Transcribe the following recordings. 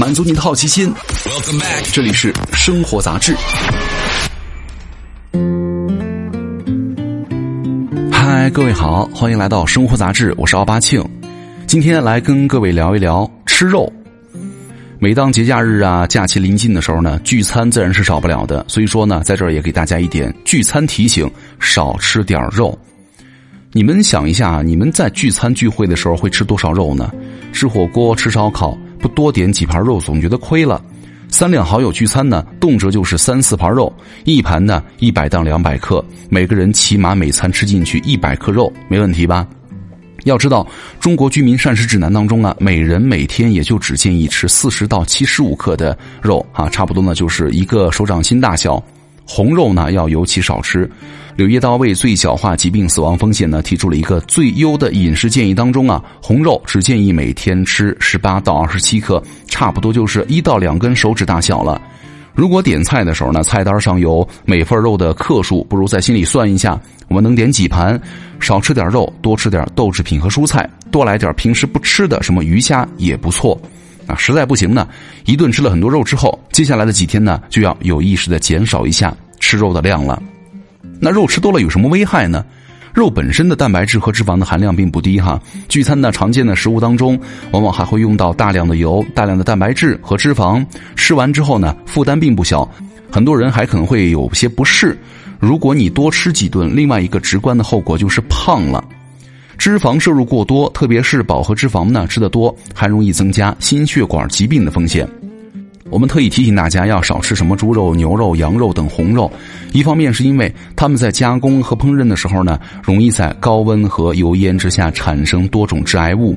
满足你的好奇心。这里是生活杂志。嗨，各位好，欢迎来到生活杂志，我是奥巴庆。今天来跟各位聊一聊吃肉。每当节假日啊、假期临近的时候呢，聚餐自然是少不了的。所以说呢，在这儿也给大家一点聚餐提醒：少吃点肉。你们想一下，你们在聚餐聚会的时候会吃多少肉呢？吃火锅、吃烧烤。不多点几盘肉，总觉得亏了。三两好友聚餐呢，动辄就是三四盘肉，一盘呢一百到两百克，每个人起码每餐吃进去一百克肉，没问题吧？要知道，中国居民膳食指南当中啊，每人每天也就只建议吃四十到七十五克的肉啊，差不多呢就是一个手掌心大小。红肉呢要尤其少吃。柳叶刀为最小化疾病死亡风险呢提出了一个最优的饮食建议当中啊，红肉只建议每天吃十八到二十七克，差不多就是一到两根手指大小了。如果点菜的时候呢，菜单上有每份肉的克数，不如在心里算一下，我们能点几盘？少吃点肉，多吃点豆制品和蔬菜，多来点平时不吃的什么鱼虾也不错。啊，实在不行呢，一顿吃了很多肉之后，接下来的几天呢，就要有意识的减少一下吃肉的量了。那肉吃多了有什么危害呢？肉本身的蛋白质和脂肪的含量并不低哈。聚餐呢，常见的食物当中，往往还会用到大量的油、大量的蛋白质和脂肪。吃完之后呢，负担并不小，很多人还可能会有些不适。如果你多吃几顿，另外一个直观的后果就是胖了。脂肪摄入过多，特别是饱和脂肪呢，吃得多还容易增加心血管疾病的风险。我们特意提醒大家要少吃什么猪肉、牛肉、羊肉等红肉，一方面是因为他们在加工和烹饪的时候呢，容易在高温和油烟之下产生多种致癌物；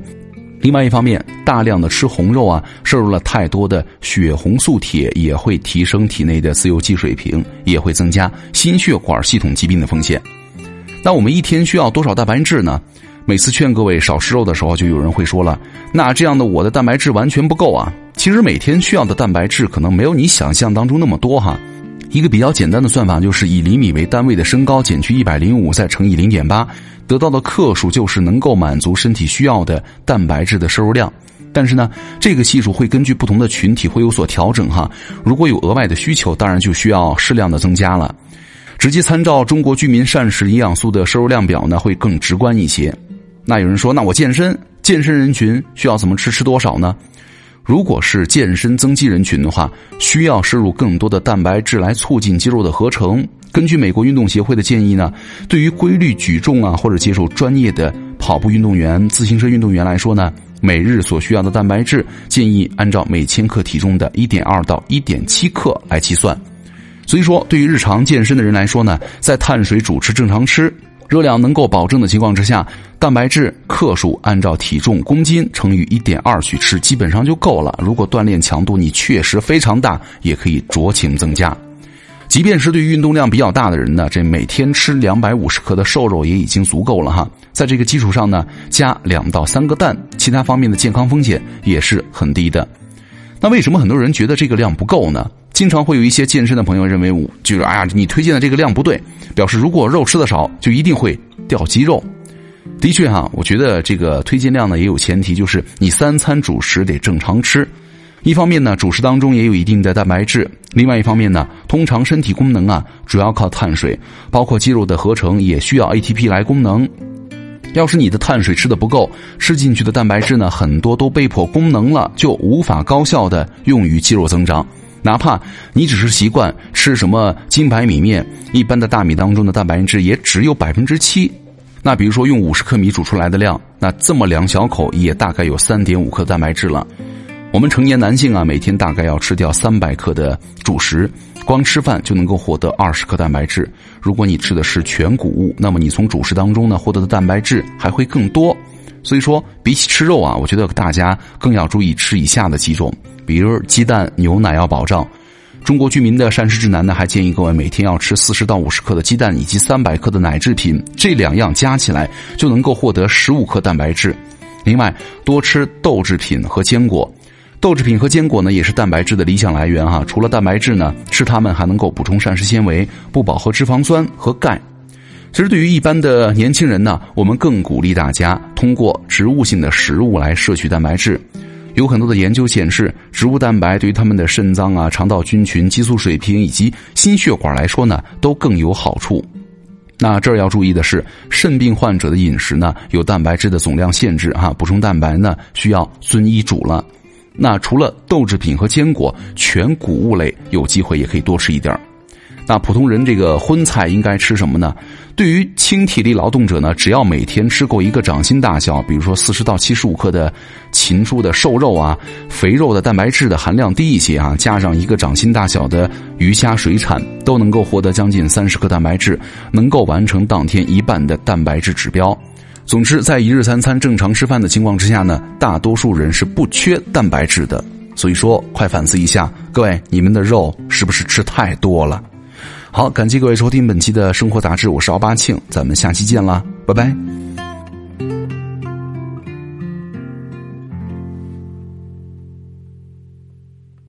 另外一方面，大量的吃红肉啊，摄入了太多的血红素铁，也会提升体内的自由基水平，也会增加心血管系统疾病的风险。那我们一天需要多少蛋白质呢？每次劝各位少吃肉的时候，就有人会说了：“那这样的我的蛋白质完全不够啊！”其实每天需要的蛋白质可能没有你想象当中那么多哈。一个比较简单的算法就是以厘米为单位的身高减去一百零五，再乘以零点八，得到的克数就是能够满足身体需要的蛋白质的摄入量。但是呢，这个系数会根据不同的群体会有所调整哈。如果有额外的需求，当然就需要适量的增加了。直接参照中国居民膳食营养素的摄入量表呢，会更直观一些。那有人说，那我健身，健身人群需要怎么吃？吃多少呢？如果是健身增肌人群的话，需要摄入更多的蛋白质来促进肌肉的合成。根据美国运动协会的建议呢，对于规律举重啊或者接受专业的跑步运动员、自行车运动员来说呢，每日所需要的蛋白质建议按照每千克体重的1.2到1.7克来计算。所以说，对于日常健身的人来说呢，在碳水主吃正常吃。热量能够保证的情况之下，蛋白质克数按照体重公斤乘以一点二去吃，基本上就够了。如果锻炼强度你确实非常大，也可以酌情增加。即便是对运动量比较大的人呢，这每天吃两百五十克的瘦肉也已经足够了哈。在这个基础上呢，加两到三个蛋，其他方面的健康风险也是很低的。那为什么很多人觉得这个量不够呢？经常会有一些健身的朋友认为，我就是哎呀，你推荐的这个量不对，表示如果肉吃的少，就一定会掉肌肉。的确哈，我觉得这个推荐量呢也有前提，就是你三餐主食得正常吃。一方面呢，主食当中也有一定的蛋白质；另外一方面呢，通常身体功能啊主要靠碳水，包括肌肉的合成也需要 ATP 来功能。要是你的碳水吃的不够，吃进去的蛋白质呢很多都被迫功能了，就无法高效的用于肌肉增长。哪怕你只是习惯吃什么金白米面，一般的大米当中的蛋白质也只有百分之七。那比如说用五十克米煮出来的量，那这么两小口也大概有三点五克蛋白质了。我们成年男性啊，每天大概要吃掉三百克的主食，光吃饭就能够获得二十克蛋白质。如果你吃的是全谷物，那么你从主食当中呢获得的蛋白质还会更多。所以说，比起吃肉啊，我觉得大家更要注意吃以下的几种。比如鸡蛋、牛奶要保障。中国居民的膳食指南呢，还建议各位每天要吃四十到五十克的鸡蛋，以及三百克的奶制品，这两样加起来就能够获得十五克蛋白质。另外，多吃豆制品和坚果。豆制品和坚果呢，也是蛋白质的理想来源哈。除了蛋白质呢，吃它们还能够补充膳食纤维、不饱和脂肪酸和钙。其实，对于一般的年轻人呢，我们更鼓励大家通过植物性的食物来摄取蛋白质。有很多的研究显示，植物蛋白对于他们的肾脏啊、肠道菌群、激素水平以及心血管来说呢，都更有好处。那这儿要注意的是，肾病患者的饮食呢有蛋白质的总量限制哈，补充蛋白呢需要遵医嘱了。那除了豆制品和坚果，全谷物类有机会也可以多吃一点儿。那普通人这个荤菜应该吃什么呢？对于轻体力劳动者呢，只要每天吃够一个掌心大小，比如说四十到七十五克的禽猪的瘦肉啊，肥肉的蛋白质的含量低一些啊，加上一个掌心大小的鱼虾水产，都能够获得将近三十克蛋白质，能够完成当天一半的蛋白质指标。总之，在一日三餐正常吃饭的情况之下呢，大多数人是不缺蛋白质的。所以说，快反思一下，各位，你们的肉是不是吃太多了？好，感谢各位收听本期的生活杂志，我是奥巴庆，咱们下期见啦，拜拜。